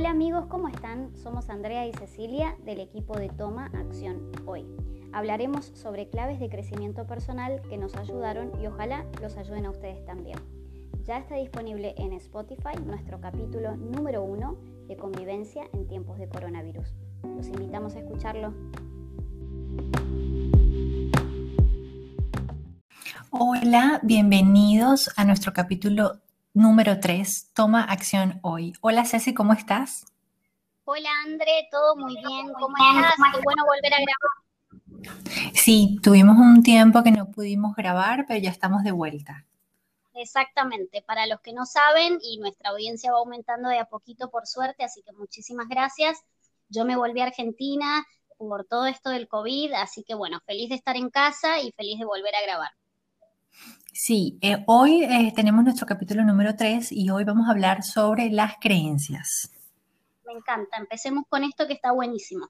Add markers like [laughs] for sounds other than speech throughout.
Hola amigos, ¿cómo están? Somos Andrea y Cecilia del equipo de Toma Acción Hoy. Hablaremos sobre claves de crecimiento personal que nos ayudaron y ojalá los ayuden a ustedes también. Ya está disponible en Spotify nuestro capítulo número uno de convivencia en tiempos de coronavirus. Los invitamos a escucharlo. Hola, bienvenidos a nuestro capítulo número 3, Toma Acción Hoy. Hola Ceci, ¿cómo estás? Hola André, todo muy bien, ¿cómo estás? Qué bueno volver a grabar. Sí, tuvimos un tiempo que no pudimos grabar, pero ya estamos de vuelta. Exactamente, para los que no saben, y nuestra audiencia va aumentando de a poquito por suerte, así que muchísimas gracias. Yo me volví a Argentina por todo esto del COVID, así que bueno, feliz de estar en casa y feliz de volver a grabar. Sí, eh, hoy eh, tenemos nuestro capítulo número 3 y hoy vamos a hablar sobre las creencias. Me encanta, empecemos con esto que está buenísimo.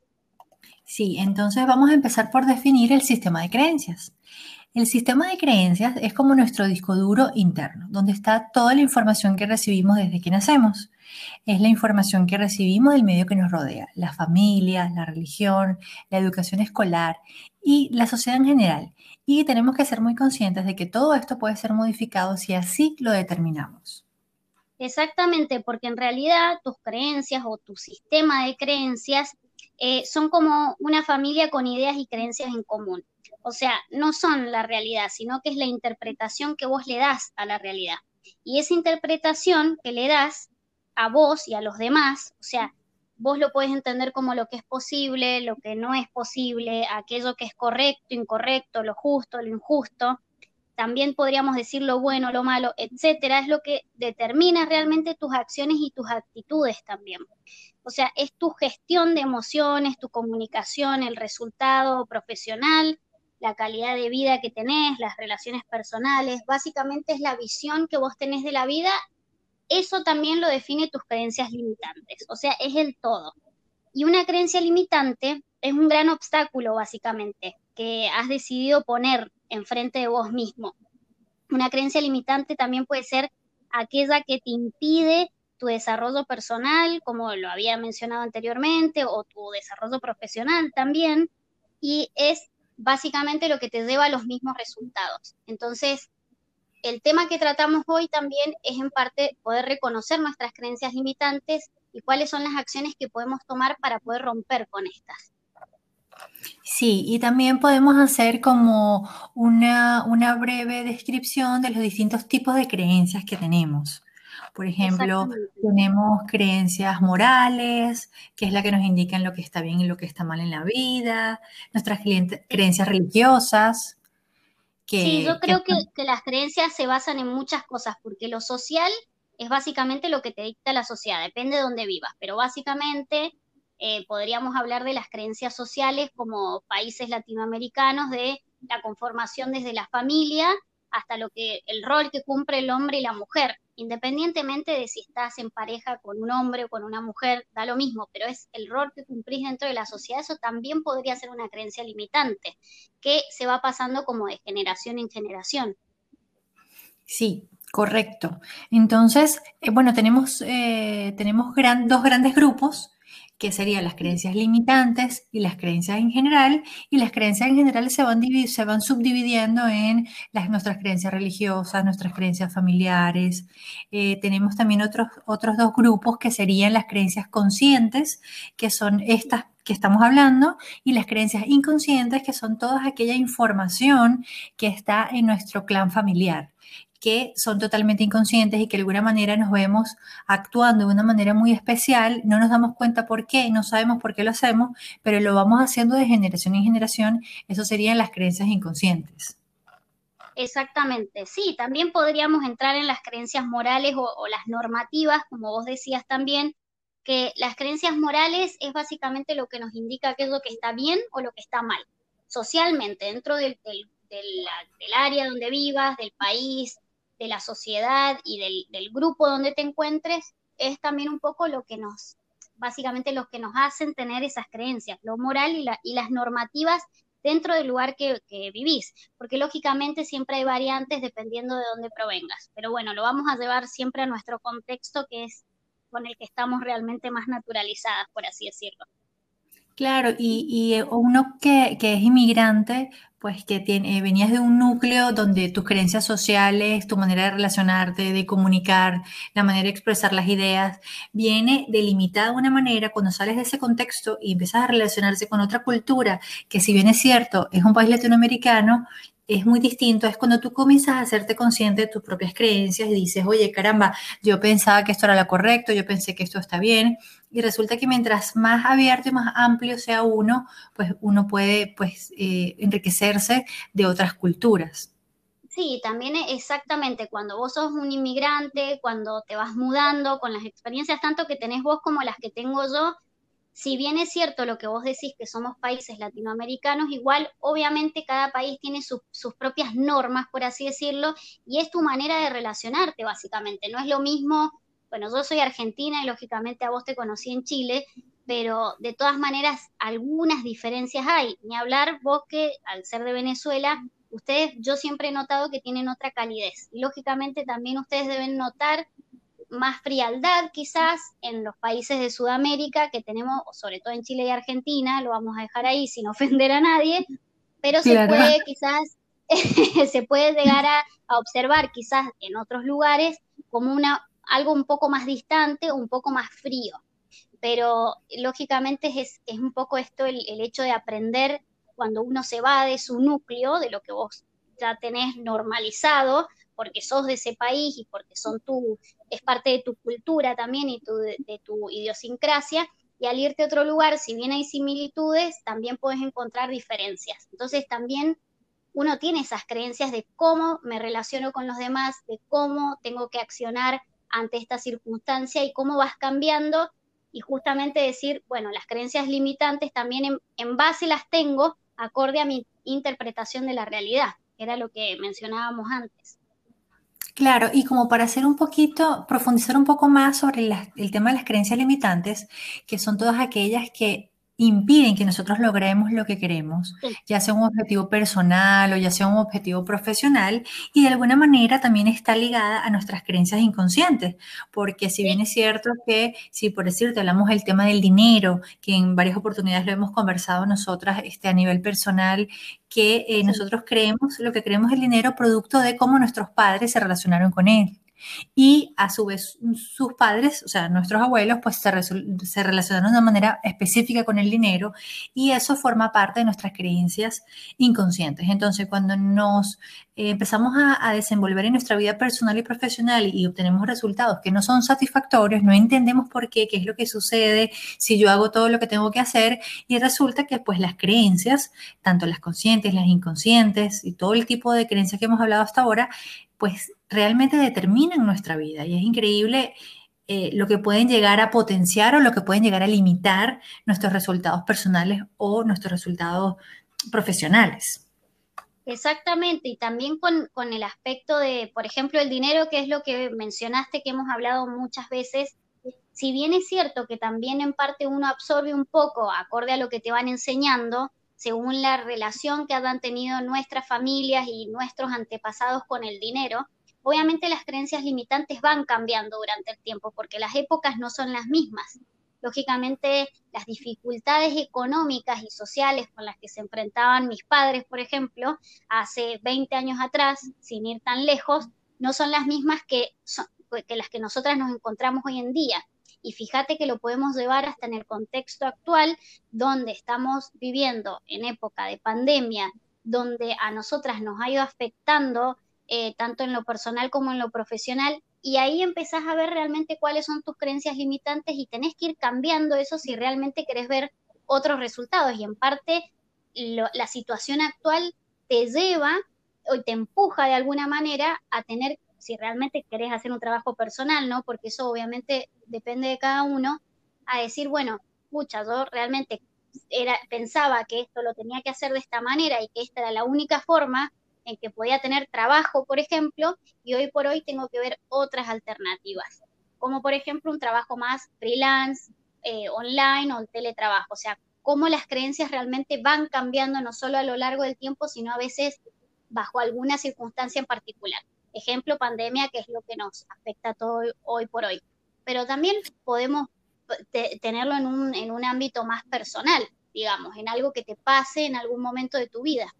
Sí, entonces vamos a empezar por definir el sistema de creencias. El sistema de creencias es como nuestro disco duro interno, donde está toda la información que recibimos desde que nacemos. Es la información que recibimos del medio que nos rodea, la familia, la religión, la educación escolar y la sociedad en general. Y tenemos que ser muy conscientes de que todo esto puede ser modificado si así lo determinamos. Exactamente, porque en realidad tus creencias o tu sistema de creencias eh, son como una familia con ideas y creencias en común. O sea, no son la realidad, sino que es la interpretación que vos le das a la realidad. Y esa interpretación que le das a vos y a los demás, o sea, vos lo puedes entender como lo que es posible, lo que no es posible, aquello que es correcto, incorrecto, lo justo, lo injusto. También podríamos decir lo bueno, lo malo, etcétera, es lo que determina realmente tus acciones y tus actitudes también. O sea, es tu gestión de emociones, tu comunicación, el resultado profesional, la calidad de vida que tenés, las relaciones personales, básicamente es la visión que vos tenés de la vida eso también lo define tus creencias limitantes, o sea, es el todo. Y una creencia limitante es un gran obstáculo, básicamente, que has decidido poner enfrente de vos mismo. Una creencia limitante también puede ser aquella que te impide tu desarrollo personal, como lo había mencionado anteriormente, o tu desarrollo profesional también, y es básicamente lo que te lleva a los mismos resultados. Entonces, el tema que tratamos hoy también es en parte poder reconocer nuestras creencias limitantes y cuáles son las acciones que podemos tomar para poder romper con estas. Sí, y también podemos hacer como una, una breve descripción de los distintos tipos de creencias que tenemos. Por ejemplo, tenemos creencias morales, que es la que nos indican lo que está bien y lo que está mal en la vida, nuestras creencias religiosas, sí, yo creo que, las creencias se basan en muchas cosas, porque lo social es básicamente lo que te dicta la sociedad, depende de dónde vivas, pero básicamente eh, podríamos hablar de las creencias sociales como países latinoamericanos, de la conformación desde la familia hasta lo que el rol que cumple el hombre y la mujer independientemente de si estás en pareja con un hombre o con una mujer, da lo mismo, pero es el rol que cumplís dentro de la sociedad, eso también podría ser una creencia limitante, que se va pasando como de generación en generación. Sí, correcto. Entonces, eh, bueno, tenemos, eh, tenemos dos grandes grupos que serían las creencias limitantes y las creencias en general, y las creencias en general se van, se van subdividiendo en las, nuestras creencias religiosas, nuestras creencias familiares. Eh, tenemos también otros, otros dos grupos que serían las creencias conscientes, que son estas que estamos hablando, y las creencias inconscientes, que son toda aquella información que está en nuestro clan familiar que son totalmente inconscientes y que de alguna manera nos vemos actuando de una manera muy especial, no nos damos cuenta por qué, no sabemos por qué lo hacemos, pero lo vamos haciendo de generación en generación, eso serían las creencias inconscientes. Exactamente, sí, también podríamos entrar en las creencias morales o, las normativas, como vos decías también, que las creencias morales es básicamente lo que nos indica qué es lo que está bien o lo que está mal, socialmente, dentro del, del, del área donde vivas, del país, de la sociedad y del, grupo donde te encuentres, es también un poco lo que nos, básicamente lo que nos hacen tener esas creencias, lo moral y, y las normativas dentro del lugar que, que, vivís, porque lógicamente siempre hay variantes dependiendo de dónde provengas, pero bueno, lo vamos a llevar siempre a nuestro contexto que es con el que estamos realmente más naturalizadas, por así decirlo. Claro, y, eh, uno que, es inmigrante, pues que tiene, eh, venías de un núcleo donde tus creencias sociales, tu manera de relacionarte, de comunicar, la manera de expresar las ideas, viene delimitada de una manera cuando sales de ese contexto y empiezas a relacionarse con otra cultura, que si bien es cierto, es un país latinoamericano, es muy distinto, es cuando tú comienzas a hacerte consciente de tus propias creencias y dices, oye, caramba, yo pensaba que esto era lo correcto, yo pensé que esto está bien, y resulta que mientras más abierto y más amplio sea uno, pues uno puede pues eh, enriquecerse de otras culturas. Sí, también exactamente, cuando vos sos un inmigrante, cuando te vas mudando, con las experiencias tanto que tenés vos como las que tengo yo, si bien es cierto lo que vos decís que somos países latinoamericanos, igual obviamente cada país tiene sus propias normas, por así decirlo, y es tu manera de relacionarte básicamente. No es lo mismo, bueno, yo soy argentina y lógicamente a vos te conocí en Chile, pero de todas maneras algunas diferencias hay. Ni hablar vos que al ser de Venezuela, ustedes, yo siempre he notado que tienen otra calidez. Y lógicamente también ustedes deben notar más frialdad quizás en los países de Sudamérica que tenemos, sobre todo en Chile y Argentina, lo vamos a dejar ahí sin [laughs] ofender a nadie, pero se puede quizás, [laughs] se puede llegar a, observar quizás en otros lugares como una, algo un poco más distante, un poco más frío. Pero lógicamente es, es un poco esto el, el hecho de aprender cuando uno se va de su núcleo, de lo que vos ya tenés normalizado, porque sos de ese país y porque son tu, es parte de tu cultura también y tu, de, tu idiosincrasia, y al irte a otro lugar, si bien hay similitudes, también puedes encontrar diferencias. Entonces también uno tiene esas creencias de cómo me relaciono con los demás, de cómo tengo que accionar ante esta circunstancia y cómo vas cambiando y justamente decir, bueno, las creencias limitantes también en, base las tengo acorde a mi interpretación de la realidad, que era lo que mencionábamos antes. Claro, y como para hacer un poquito, profundizar un poco más sobre el tema de las creencias limitantes, que son todas aquellas que impiden que nosotros logremos lo que queremos, ya sea un objetivo personal o ya sea un objetivo profesional, y de alguna manera también está ligada a nuestras creencias inconscientes, porque si bien es cierto que, si por decirte hablamos del tema del dinero, que en varias oportunidades lo hemos conversado nosotras este, a nivel personal, que eh, nosotros creemos, lo que creemos el dinero producto de cómo nuestros padres se relacionaron con él y a su vez sus padres, o sea, nuestros abuelos, pues se, relacionaron de una manera específica con el dinero y eso forma parte de nuestras creencias inconscientes. Entonces, cuando nos eh, empezamos a, desenvolver en nuestra vida personal y profesional y, obtenemos resultados que no son satisfactorios, no entendemos por qué, qué es lo que sucede, si yo hago todo lo que tengo que hacer y resulta que pues las creencias, tanto las conscientes, las inconscientes y todo el tipo de creencias que hemos hablado hasta ahora, pues realmente determinan nuestra vida y es increíble eh, lo que pueden llegar a potenciar o lo que pueden llegar a limitar nuestros resultados personales o nuestros resultados profesionales. Exactamente, y también con, con, el aspecto de, por ejemplo, el dinero, que es lo que mencionaste, que hemos hablado muchas veces, si bien es cierto que también en parte uno absorbe un poco acorde a lo que te van enseñando, según la relación que han tenido nuestras familias y nuestros antepasados con el dinero, obviamente las creencias limitantes van cambiando durante el tiempo porque las épocas no son las mismas. Lógicamente, las dificultades económicas y sociales con las que se enfrentaban mis padres, por ejemplo, hace 20 años atrás, sin ir tan lejos, no son las mismas que, las que nosotras nos encontramos hoy en día. Y fíjate que lo podemos llevar hasta en el contexto actual, donde estamos viviendo en época de pandemia, donde a nosotras nos ha ido afectando eh, tanto en lo personal como en lo profesional, y ahí empezás a ver realmente cuáles son tus creencias limitantes y tenés que ir cambiando eso si realmente querés ver otros resultados. Y en parte la situación actual te lleva o te empuja de alguna manera a tener si realmente querés hacer un trabajo personal, ¿no? Porque eso obviamente depende de cada uno, a decir, bueno, escucha, yo realmente era, pensaba que esto lo tenía que hacer de esta manera y que esta era la única forma en que podía tener trabajo, por ejemplo, y hoy por hoy tengo que ver otras alternativas, como por ejemplo un trabajo más freelance, eh, online o teletrabajo, o sea, cómo las creencias realmente van cambiando no solo a lo largo del tiempo, sino a veces bajo alguna circunstancia en particular. Ejemplo, pandemia, que es lo que nos afecta todo hoy por hoy. pero también podemos tenerlo en un, en un ámbito más personal, digamos, en algo que te pase en algún momento de tu vida.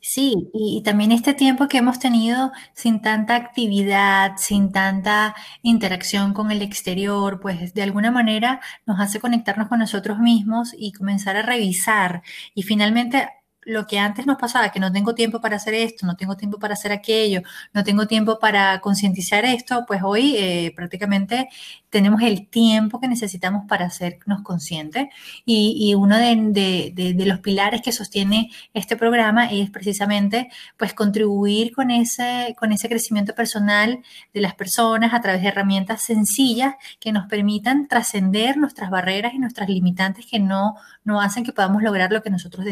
Sí, y, también este tiempo que hemos tenido sin tanta actividad, sin tanta interacción con el exterior, pues de alguna manera nos hace conectarnos con nosotros mismos y comenzar a revisar. Y finalmente lo que antes nos pasaba, que no tengo tiempo para hacer esto, no tengo tiempo para hacer aquello, no tengo tiempo para concientizar esto, pues hoy eh, prácticamente tenemos el tiempo que necesitamos para hacernos conscientes. Y, uno de, los pilares que sostiene este programa es precisamente pues contribuir con ese, con ese crecimiento personal de las personas a través de herramientas sencillas que nos permitan trascender nuestras barreras y nuestras limitantes que no, no hacen que podamos lograr lo que nosotros.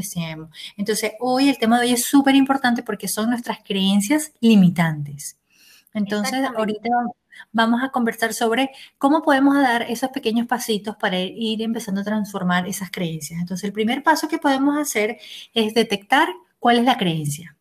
Entonces, hoy el tema de hoy es súper importante porque son nuestras creencias limitantes. Entonces, ahorita vamos a conversar sobre cómo podemos dar esos pequeños pasitos para ir empezando a transformar esas creencias. Entonces, el primer paso que podemos hacer es detectar cuál es la creencia.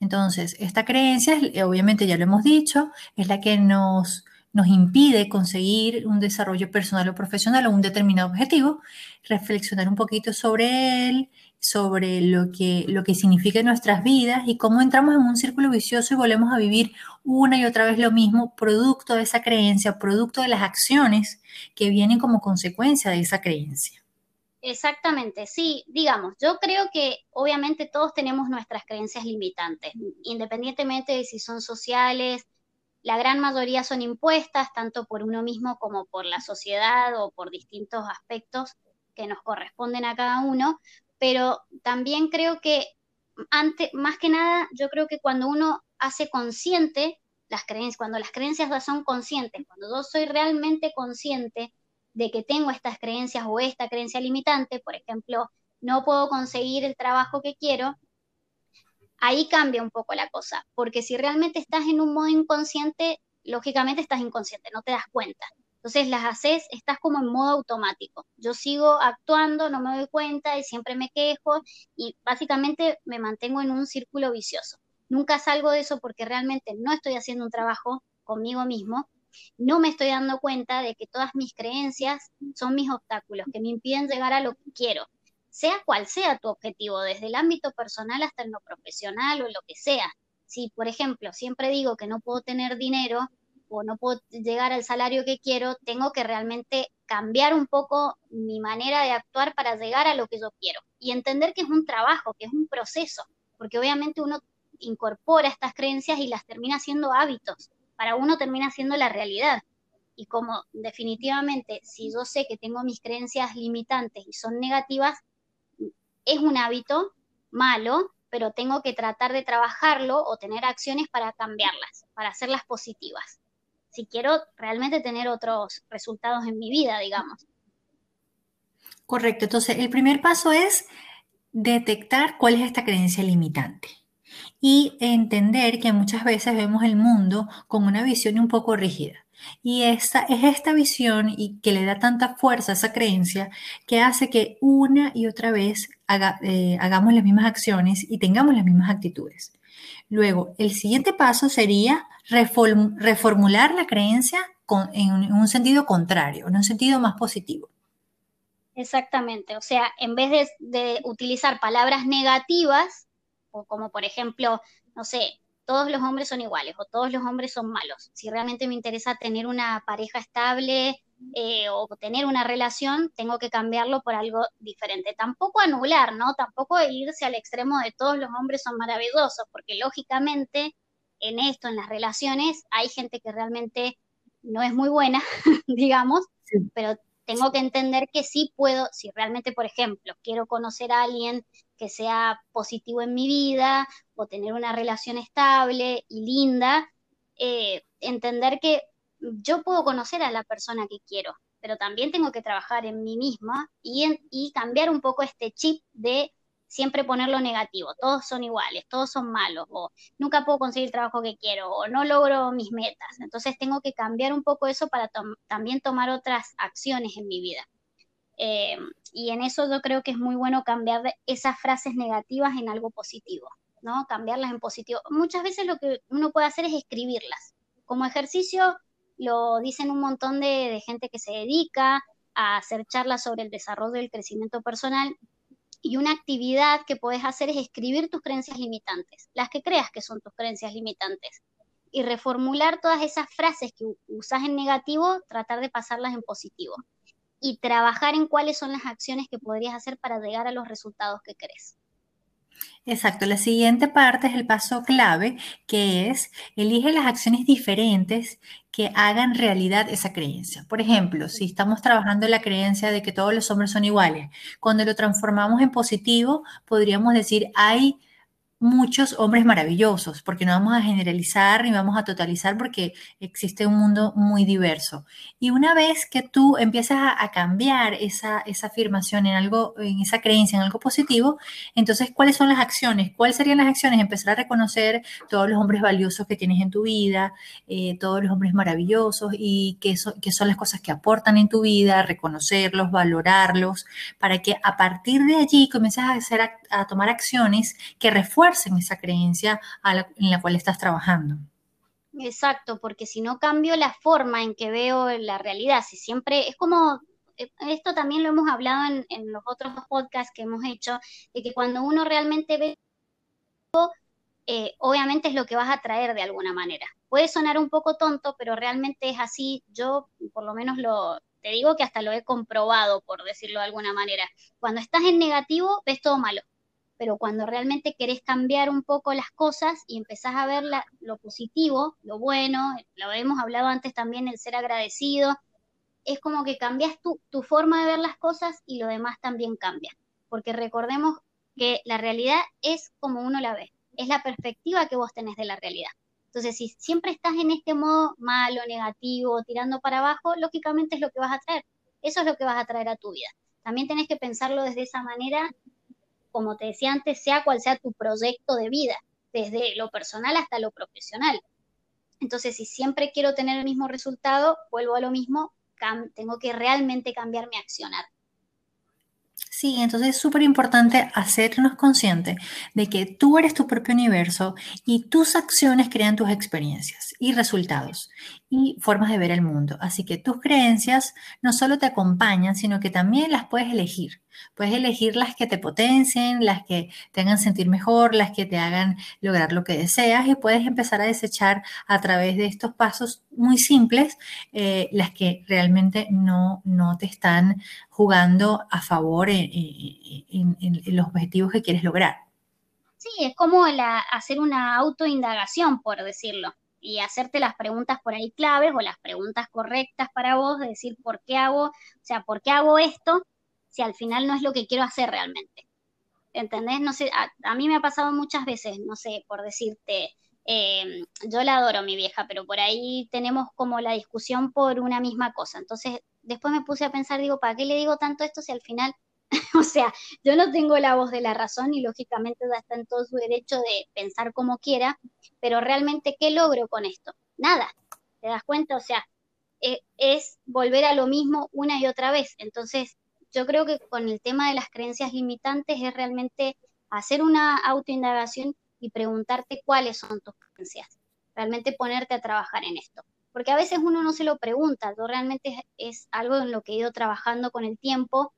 Entonces, esta creencia, obviamente ya lo hemos dicho, es la que nos, nos impide conseguir un desarrollo personal o profesional o un determinado objetivo, reflexionar un poquito sobre él, sobre lo que, lo que significa en nuestras vidas y cómo entramos en un círculo vicioso y volvemos a vivir una y otra vez lo mismo, producto de esa creencia, producto de las acciones que vienen como consecuencia de esa creencia. Exactamente, sí, digamos, yo creo que obviamente todos tenemos nuestras creencias limitantes, independientemente de si son sociales, la gran mayoría son impuestas tanto por uno mismo como por la sociedad o por distintos aspectos que nos corresponden a cada uno, pero también creo que antes, más que nada, yo creo que cuando uno hace consciente las creencias, cuando las creencias son conscientes, cuando yo soy realmente consciente de que tengo estas creencias o esta creencia limitante, por ejemplo, no puedo conseguir el trabajo que quiero, ahí cambia un poco la cosa, porque si realmente estás en un modo inconsciente, lógicamente estás inconsciente, no te das cuenta. Entonces las haces, estás como en modo automático. Yo sigo actuando, no me doy cuenta y siempre me quejo y básicamente me mantengo en un círculo vicioso. Nunca salgo de eso porque realmente no estoy haciendo un trabajo conmigo mismo, no me estoy dando cuenta de que todas mis creencias son mis obstáculos, que me impiden llegar a lo que quiero, sea cual sea tu objetivo, desde el ámbito personal hasta en lo profesional o lo que sea. Si, por ejemplo, siempre digo que no puedo tener dinero, o no puedo llegar al salario que quiero, tengo que realmente cambiar un poco mi manera de actuar para llegar a lo que yo quiero. Y entender que es un trabajo, que es un proceso, porque obviamente uno incorpora estas creencias y las termina siendo hábitos, para uno termina siendo la realidad. Y como definitivamente si yo sé que tengo mis creencias limitantes y son negativas, es un hábito malo, pero tengo que tratar de trabajarlo o tener acciones para cambiarlas, para hacerlas positivas si quiero realmente tener otros resultados en mi vida, digamos. Correcto, entonces el primer paso es detectar cuál es esta creencia limitante y entender que muchas veces vemos el mundo con una visión un poco rígida. Y esta, es esta visión y que le da tanta fuerza a esa creencia que hace que una y otra vez eh, hagamos las mismas acciones y tengamos las mismas actitudes. Luego, el siguiente paso sería reformular la creencia en, un sentido contrario, en un sentido más positivo. Exactamente, o sea, en vez de, utilizar palabras negativas, o como por ejemplo, no sé, todos los hombres son iguales o todos los hombres son malos. Si realmente me interesa tener una pareja estable eh, o tener una relación, tengo que cambiarlo por algo diferente. Tampoco anular, ¿no? Tampoco irse al extremo de todos los hombres son maravillosos, porque lógicamente en esto, en las relaciones, hay gente que realmente no es muy buena, [laughs] digamos, pero tengo que entender que sí puedo, si realmente, por ejemplo, quiero conocer a alguien que sea positivo en mi vida o tener una relación estable y linda, eh, entender que yo puedo conocer a la persona que quiero, pero también tengo que trabajar en mí misma y, cambiar un poco este chip de siempre ponerlo negativo, todos son iguales, todos son malos, o nunca puedo conseguir el trabajo que quiero, o no logro mis metas. Entonces tengo que cambiar un poco eso para también tomar otras acciones en mi vida. Eh, y en eso yo creo que es muy bueno cambiar esas frases negativas en algo positivo, ¿no? Cambiarlas en positivo. Muchas veces lo que uno puede hacer es escribirlas. Como ejercicio, lo dicen un montón de, gente que se dedica a hacer charlas sobre el desarrollo y el crecimiento personal. Y una actividad que puedes hacer es escribir tus creencias limitantes, las que creas que son tus creencias limitantes. Y reformular todas esas frases que usas en negativo, tratar de pasarlas en positivo. Y trabajar en cuáles son las acciones que podrías hacer para llegar a los resultados que crees. Exacto, la siguiente parte es el paso clave, que es elige las acciones diferentes que hagan realidad esa creencia. Por ejemplo, si estamos trabajando en la creencia de que todos los hombres son iguales, cuando lo transformamos en positivo, podríamos decir, hay muchos hombres maravillosos, porque no vamos a generalizar ni vamos a totalizar porque existe un mundo muy diverso. Y una vez que tú empiezas a, cambiar esa, esa, afirmación en algo, en esa creencia, en algo positivo, entonces, ¿cuáles son las acciones? ¿Cuáles serían las acciones? Empezar a reconocer todos los hombres valiosos que tienes en tu vida, eh, todos los hombres maravillosos y qué, qué son las cosas que aportan en tu vida, reconocerlos, valorarlos, para que a partir de allí comiences a, hacer, a tomar acciones que refuercen en esa creencia en la cual estás trabajando. Exacto, porque si no cambio la forma en que veo la realidad, si siempre es como, eh, esto también lo hemos hablado en, los otros podcasts que hemos hecho, de que cuando uno realmente ve eh, obviamente es lo que vas a traer de alguna manera. Puede sonar un poco tonto, pero realmente es así. Yo, por lo menos, lo, te digo que hasta lo he comprobado, por decirlo de alguna manera. Cuando estás en negativo, ves todo malo pero cuando realmente querés cambiar un poco las cosas y empezás a ver lo positivo, lo bueno, lo hemos hablado antes también, el ser agradecido, es como que cambias tu, tu forma de ver las cosas y lo demás también cambia. Porque recordemos que la realidad es como uno la ve, es la perspectiva que vos tenés de la realidad. Entonces, si siempre estás en este modo malo, negativo, tirando para abajo, lógicamente es lo que vas a traer. Eso es lo que vas a traer a tu vida. También tenés que pensarlo desde esa manera como te decía antes, sea cual sea tu proyecto de vida, desde lo personal hasta lo profesional. Entonces, si siempre quiero tener el mismo resultado, vuelvo a lo mismo, tengo que realmente cambiar mi accionar. Sí, entonces es súper importante hacernos conscientes de que tú eres tu propio universo y tus acciones crean tus experiencias y resultados formas de ver el mundo. Así que tus creencias no solo te acompañan, sino que también las puedes elegir. Puedes elegir las que te potencien, las que te hagan sentir mejor, las que te hagan lograr lo que deseas y puedes empezar a desechar a través de estos pasos muy simples eh, las que realmente no, no te están jugando a favor en, los objetivos que quieres lograr. Sí, es como hacer una autoindagación, por decirlo y hacerte las preguntas por ahí claves o las preguntas correctas para vos, de decir por qué hago, o sea, por qué hago esto si al final no es lo que quiero hacer realmente. ¿Entendés? No sé, a, mí me ha pasado muchas veces, no sé, por decirte, em, yo la adoro mi vieja, pero por ahí tenemos como la discusión por una misma cosa. Entonces, después me puse a pensar, digo, ¿para qué le digo tanto esto si al final [laughs] o sea, yo no tengo la voz de la razón y lógicamente ya está en todo su derecho de pensar como quiera, pero realmente, ¿qué logro con esto? Nada, ¿te das cuenta? O sea, e, es volver a lo mismo una y otra vez. Entonces, yo creo que con el tema de las creencias limitantes es realmente hacer una autoindagación y preguntarte cuáles son tus creencias. Realmente ponerte a trabajar en esto. Porque a veces uno no se lo pregunta, yo realmente es algo en lo que he ido trabajando con el tiempo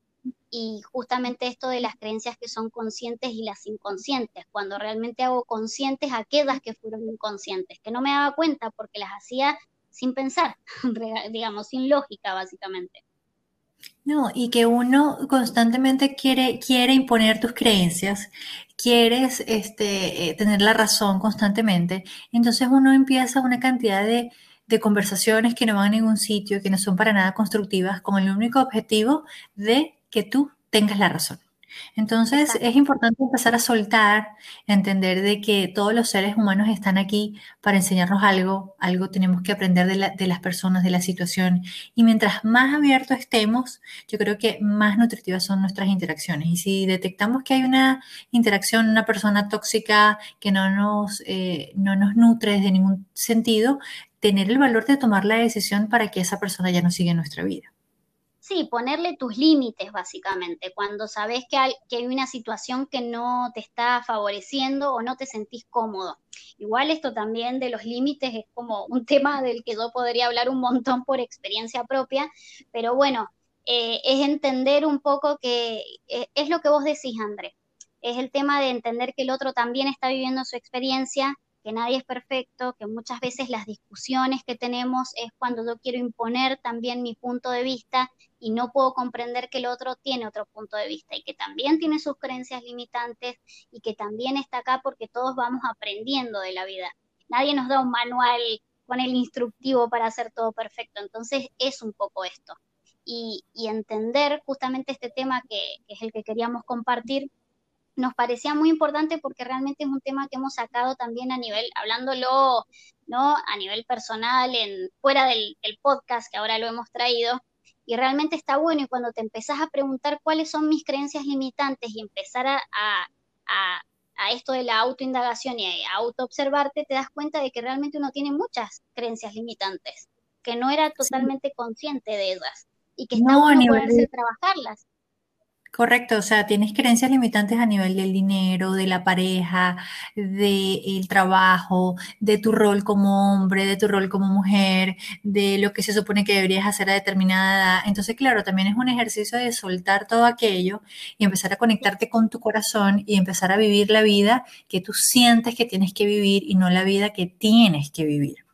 y justamente esto de las creencias que son conscientes y las inconscientes, cuando realmente hago conscientes aquellas que fueron inconscientes, que no me daba cuenta porque las hacía sin pensar, [laughs] digamos, sin lógica básicamente. No, y que uno constantemente quiere, quiere imponer tus creencias, quieres este, eh, tener la razón constantemente, entonces uno empieza una cantidad de, de conversaciones que no van a ningún sitio, que no son para nada constructivas, con el único objetivo de que tú tengas la razón. Entonces es importante empezar a soltar, entender de que todos los seres humanos están aquí para enseñarnos algo, algo tenemos que aprender de, las personas, de la situación. Y mientras más abiertos estemos, yo creo que más nutritivas son nuestras interacciones. Y si detectamos que hay una interacción, una persona tóxica que no nos, eh, no nos nutre desde ningún sentido, tener el valor de tomar la decisión para que esa persona ya no siga en nuestra vida. Sí, ponerle tus límites básicamente, cuando sabes que hay, una situación que no te está favoreciendo o no te sentís cómodo. Igual esto también de los límites es como un [laughs] tema del que yo podría hablar un montón por experiencia propia, pero bueno, eh, es entender un poco que eh, es lo que vos decís, André, es el tema de entender que el otro también está viviendo su experiencia que nadie es perfecto, que muchas veces las discusiones que tenemos es cuando yo quiero imponer también mi punto de vista y no puedo comprender que el otro tiene otro punto de vista y que también tiene sus creencias limitantes y que también está acá porque todos vamos aprendiendo de la vida. Nadie nos da un manual con el instructivo para hacer todo perfecto, entonces es un poco esto. Y, entender justamente este tema que es el que queríamos compartir, nos parecía muy importante porque realmente es un tema que hemos sacado también a nivel, hablándolo, ¿no? A nivel personal, en, fuera del, podcast que ahora lo hemos traído, y realmente está bueno y cuando te empezás a preguntar cuáles son mis creencias limitantes y empezar a, a, a, esto de la autoindagación y a autoobservarte, te das cuenta de que realmente uno tiene muchas creencias limitantes, que no era totalmente consciente de ellas y que está no, bueno poderse trabajarlas. Correcto, o sea, tienes creencias limitantes a nivel del dinero, de la pareja, del trabajo, de tu rol como hombre, de tu rol como mujer, de lo que se supone que deberías hacer a determinada edad. Entonces, claro, también es un ejercicio de soltar todo aquello y empezar a conectarte con tu corazón y empezar a vivir la vida que tú sientes que tienes que vivir y no la vida que tienes que vivir.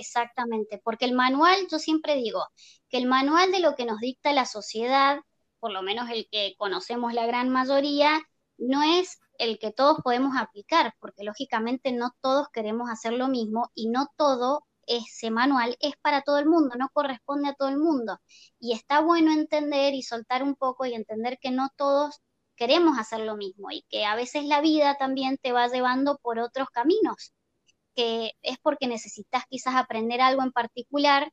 Exactamente, porque el manual, yo siempre digo, que el manual de lo que nos dicta la sociedad por lo menos el que conocemos la gran mayoría, no es el que todos podemos aplicar, porque lógicamente no todos queremos hacer lo mismo y no todo ese manual es para todo el mundo, no corresponde a todo el mundo. Y está bueno entender y soltar un poco y entender que no todos queremos hacer lo mismo y que a veces la vida también te va llevando por otros caminos, que es porque necesitas quizás aprender algo en particular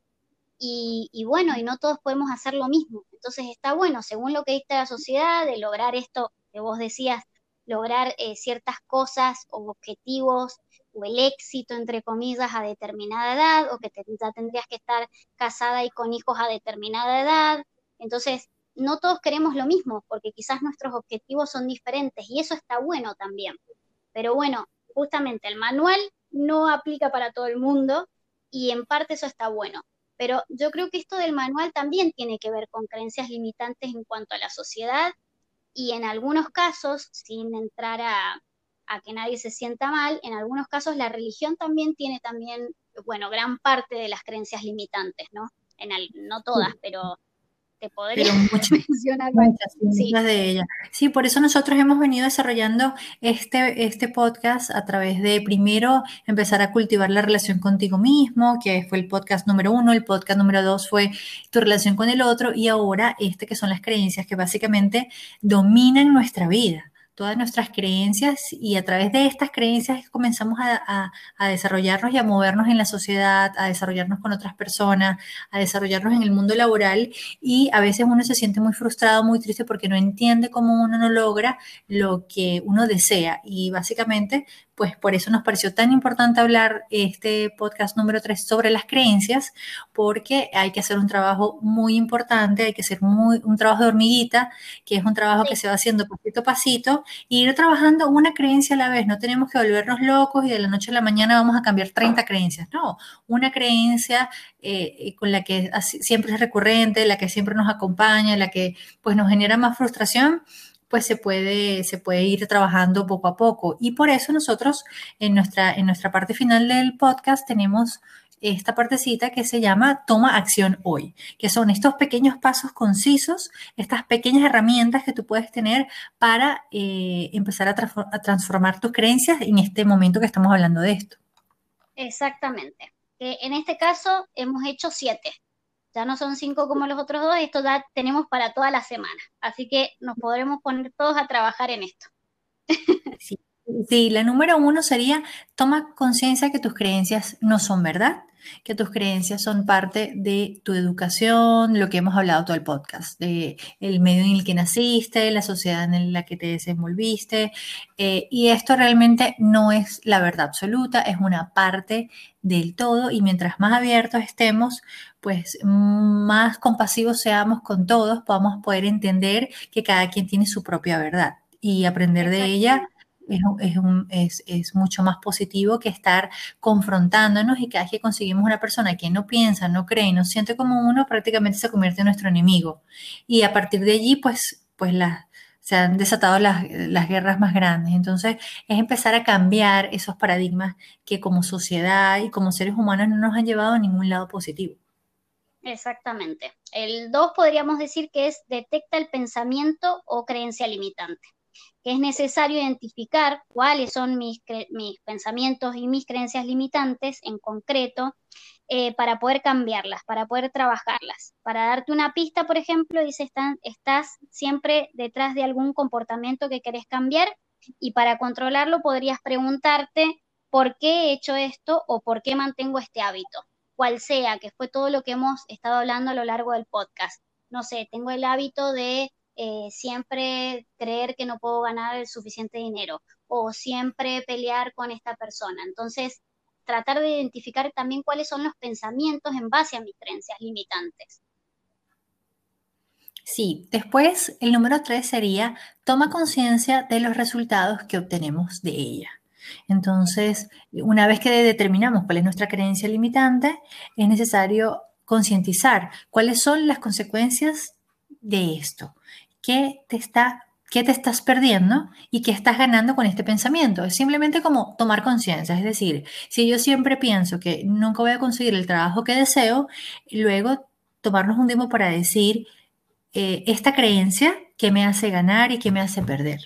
y, bueno, y no todos podemos hacer lo mismo. Entonces está bueno, según lo que diste la sociedad, de lograr esto que vos decías, lograr eh, ciertas cosas o objetivos o el éxito, entre comillas, a determinada edad, o que ya tendrías que estar casada y con hijos a determinada edad. Entonces, no todos queremos lo mismo, porque quizás nuestros objetivos son diferentes y eso está bueno también. Pero bueno, justamente el manual no aplica para todo el mundo y en parte eso está bueno. Pero yo creo que esto del manual también tiene que ver con creencias limitantes en cuanto a la sociedad y en algunos casos, sin entrar a, que nadie se sienta mal, en algunos casos la religión también tiene también, bueno, gran parte de las creencias limitantes, ¿no? En no todas, pero te podría mencionar muchas, [laughs] de ellas. Sí, por eso nosotros hemos venido desarrollando este, este podcast a través de primero empezar a cultivar la relación contigo mismo, que fue el podcast número uno, el podcast número dos fue tu relación con el otro y ahora este que son las creencias que básicamente dominan nuestra vida todas nuestras creencias y a través de estas creencias comenzamos a, desarrollarnos y a movernos en la sociedad, a desarrollarnos con otras personas, a desarrollarnos en el mundo laboral. Y a veces uno se siente muy frustrado, muy triste porque no entiende cómo uno no logra lo que uno desea. Y básicamente pues por eso nos pareció tan importante hablar este podcast número 3 sobre las creencias, porque hay que hacer un trabajo muy importante, hay que hacer muy, un trabajo de hormiguita, que es un trabajo que se va haciendo pasito a pasito, e ir trabajando una creencia a la vez. No tenemos que volvernos locos y de la noche a la mañana vamos a cambiar 30 creencias. No, una creencia eh, con la que siempre es recurrente, la que siempre nos acompaña, la que pues nos genera más frustración pues se puede, se puede ir trabajando poco a poco. Y por eso nosotros en nuestra, en nuestra parte final del podcast tenemos esta partecita que se llama Toma acción hoy, que son estos pequeños pasos concisos, estas pequeñas herramientas que tú puedes tener para eh, empezar a, a, transformar tus creencias en este momento que estamos hablando de esto. Exactamente. en este caso hemos hecho siete ya no son cinco como los otros dos, esto ya tenemos para toda la semana. Así que nos podremos poner todos a trabajar en esto. Sí, la número uno sería toma conciencia que tus creencias no son verdad. Que tus creencias son parte de tu educación, lo que hemos hablado todo el podcast, de el medio en el que naciste, la sociedad en la que te desenvolviste. Eh, y esto realmente no es la verdad absoluta, es una parte del todo y mientras más abiertos estemos, pues más compasivos seamos con todos, podamos poder entender que cada quien tiene su propia verdad y aprender de ella es, es, mucho más positivo que estar confrontándonos y cada vez que conseguimos una persona que no piensa, no cree y no siente como uno, prácticamente se convierte en nuestro enemigo. Y a partir de allí, pues, pues se han desatado las, las, guerras más grandes. Entonces, es empezar a cambiar esos paradigmas que como sociedad y como seres humanos no nos han llevado a ningún lado positivo. Exactamente. El 2 podríamos decir que es detecta el pensamiento o creencia limitante que es necesario identificar cuáles son mis, pensamientos y mis creencias limitantes en concreto eh, para poder cambiarlas, para poder trabajarlas. Para darte una pista, por ejemplo, dice, estás siempre detrás de algún comportamiento que querés cambiar y para controlarlo podrías preguntarte por qué he hecho esto o por qué mantengo este hábito, cual sea, que fue todo lo que hemos estado hablando a lo largo del podcast. No sé, tengo el hábito de eh, siempre creer que no puedo ganar el suficiente dinero o siempre pelear con esta persona. Entonces, tratar de identificar también cuáles son los pensamientos en base a mis creencias limitantes. Sí, después el número tres sería toma conciencia de los resultados que obtenemos de ella. Entonces, una vez que determinamos cuál es nuestra creencia limitante, es necesario concientizar cuáles son las consecuencias de esto qué te está qué te estás perdiendo y qué estás ganando con este pensamiento. Es simplemente como tomar conciencia. Es decir, si yo siempre pienso que nunca voy a conseguir el trabajo que deseo, luego tomarnos un tiempo para decir eh, esta creencia que me hace ganar y que me hace perder.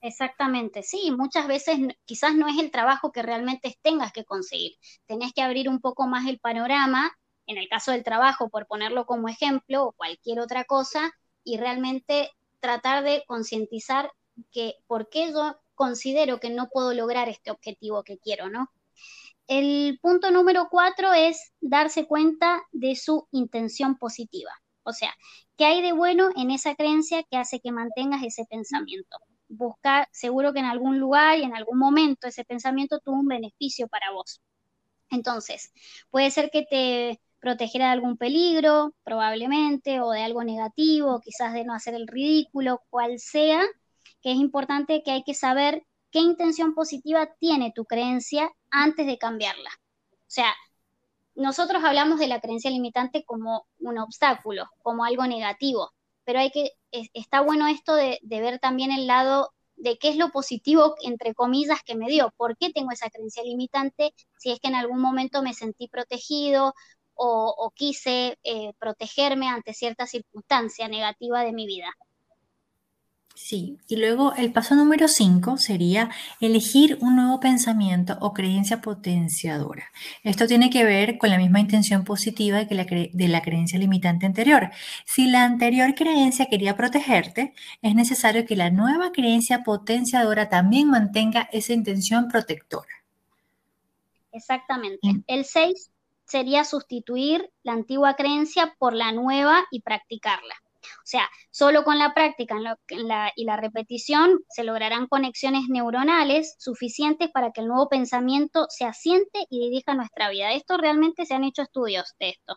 Exactamente, sí, muchas veces quizás no es el trabajo que realmente tengas que conseguir. Tenés que abrir un poco más el panorama, en el caso del trabajo, por ponerlo como ejemplo, o cualquier otra cosa, y realmente tratar de concientizar que por qué yo considero que no puedo lograr este objetivo que quiero, ¿no? El punto número cuatro es darse cuenta de su intención positiva. O sea, ¿qué hay de bueno en esa creencia que hace que mantengas ese pensamiento? Buscar, seguro que en algún lugar y en algún momento ese pensamiento tuvo un beneficio para vos. Entonces, puede ser que te proteger de algún peligro, probablemente, o de algo negativo, quizás de no hacer el ridículo, cual sea, que es importante que hay que saber qué intención positiva tiene tu creencia antes de cambiarla. O sea, nosotros hablamos de la creencia limitante como un obstáculo, como algo negativo, pero hay que, está bueno esto de, de ver también el lado de qué es lo positivo, entre comillas, que me dio, por qué tengo esa creencia limitante, si es que en algún momento me sentí protegido o, quise eh, protegerme ante cierta circunstancia negativa de mi vida. Sí, y luego el paso número 5 sería elegir un nuevo pensamiento o creencia potenciadora. Esto tiene que ver con la misma intención positiva que la de la creencia limitante anterior. Si la anterior creencia quería protegerte, es necesario que la nueva creencia potenciadora también mantenga esa intención protectora. Exactamente. Mm. El 6 sería sustituir la antigua creencia por la nueva y practicarla. O sea, solo con la práctica y la repetición se lograrán conexiones neuronales suficientes para que el nuevo pensamiento se asiente y dirija nuestra vida. Esto realmente se han hecho estudios de esto.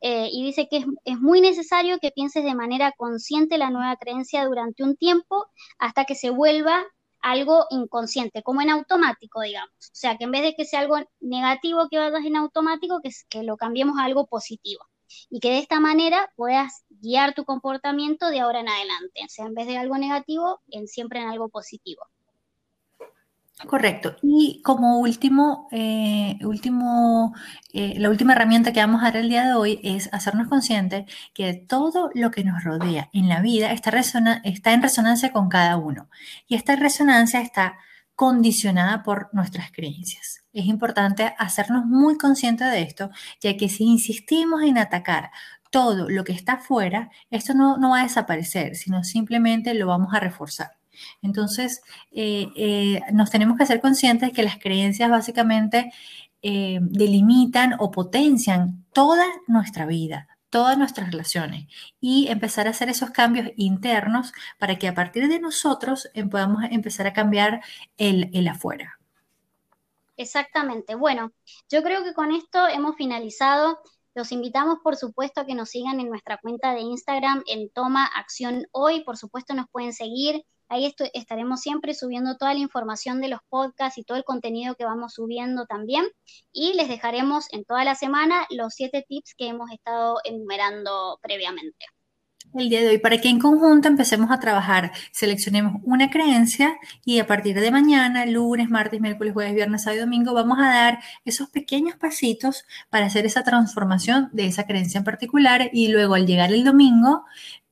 Eh, y dice que es, muy necesario que pienses de manera consciente la nueva creencia durante un tiempo hasta que se vuelva algo inconsciente, como en automático, digamos. O sea, que en vez de que sea algo negativo que vayas en automático, que, lo cambiemos a algo positivo. Y que de esta manera puedas guiar tu comportamiento de ahora en adelante. O sea, en vez de algo negativo, en, siempre en algo positivo. Correcto. Y como último, eh, último eh, la última herramienta que vamos a dar el día de hoy es hacernos conscientes que todo lo que nos rodea en la vida está, está en resonancia con cada uno. Y esta resonancia está condicionada por nuestras creencias. Es importante hacernos muy conscientes de esto, ya que si insistimos en atacar todo lo que está afuera, esto no, no va a desaparecer, sino simplemente lo vamos a reforzar. Entonces, eh, eh, nos tenemos que ser conscientes que las creencias básicamente eh, delimitan o potencian toda nuestra vida, todas nuestras relaciones y empezar a hacer esos cambios internos para que a partir de nosotros podamos empezar a cambiar el, el afuera. Exactamente. Bueno, yo creo que con esto hemos finalizado. Los invitamos, por supuesto, a que nos sigan en nuestra cuenta de Instagram en Toma Acción Hoy. Por supuesto, nos pueden seguir. Ahí estaremos siempre subiendo toda la información de los podcasts y todo el contenido que vamos subiendo también. Y les dejaremos en toda la semana los siete tips que hemos estado enumerando previamente el día de hoy para que en conjunto empecemos a trabajar. Seleccionemos una creencia y a partir de mañana, lunes, martes, miércoles, jueves, viernes, sábado y domingo, vamos a dar esos pequeños pasitos para hacer esa transformación de esa creencia en particular y luego al llegar el domingo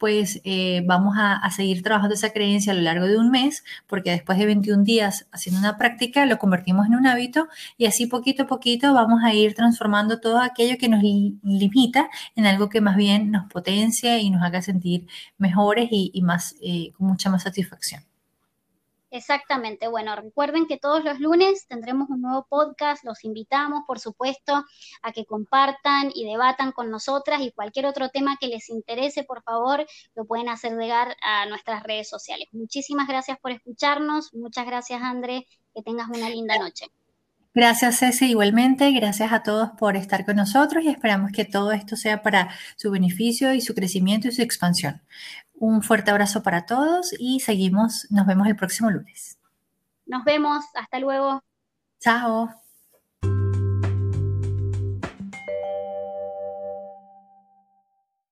pues eh, vamos a, seguir trabajando esa creencia a lo largo de un mes, porque después de 21 días haciendo una práctica lo convertimos en un hábito y así poquito a poquito vamos a ir transformando todo aquello que nos limita en algo que más bien nos potencia y nos haga sentir mejores y, más, eh, con mucha más satisfacción. Exactamente. Bueno, recuerden que todos los lunes tendremos un nuevo podcast. Los invitamos, por supuesto, a que compartan y debatan con nosotras y cualquier otro tema que les interese, por favor, lo pueden hacer llegar a nuestras redes sociales. Muchísimas gracias por escucharnos. Muchas gracias, André. Que tengas una linda noche. Gracias, Ceci, igualmente. Gracias a todos por estar con nosotros y esperamos que todo esto sea para su beneficio y su crecimiento y su expansión. Un fuerte abrazo para todos y seguimos, nos vemos el próximo lunes. Nos vemos, hasta luego. Chao.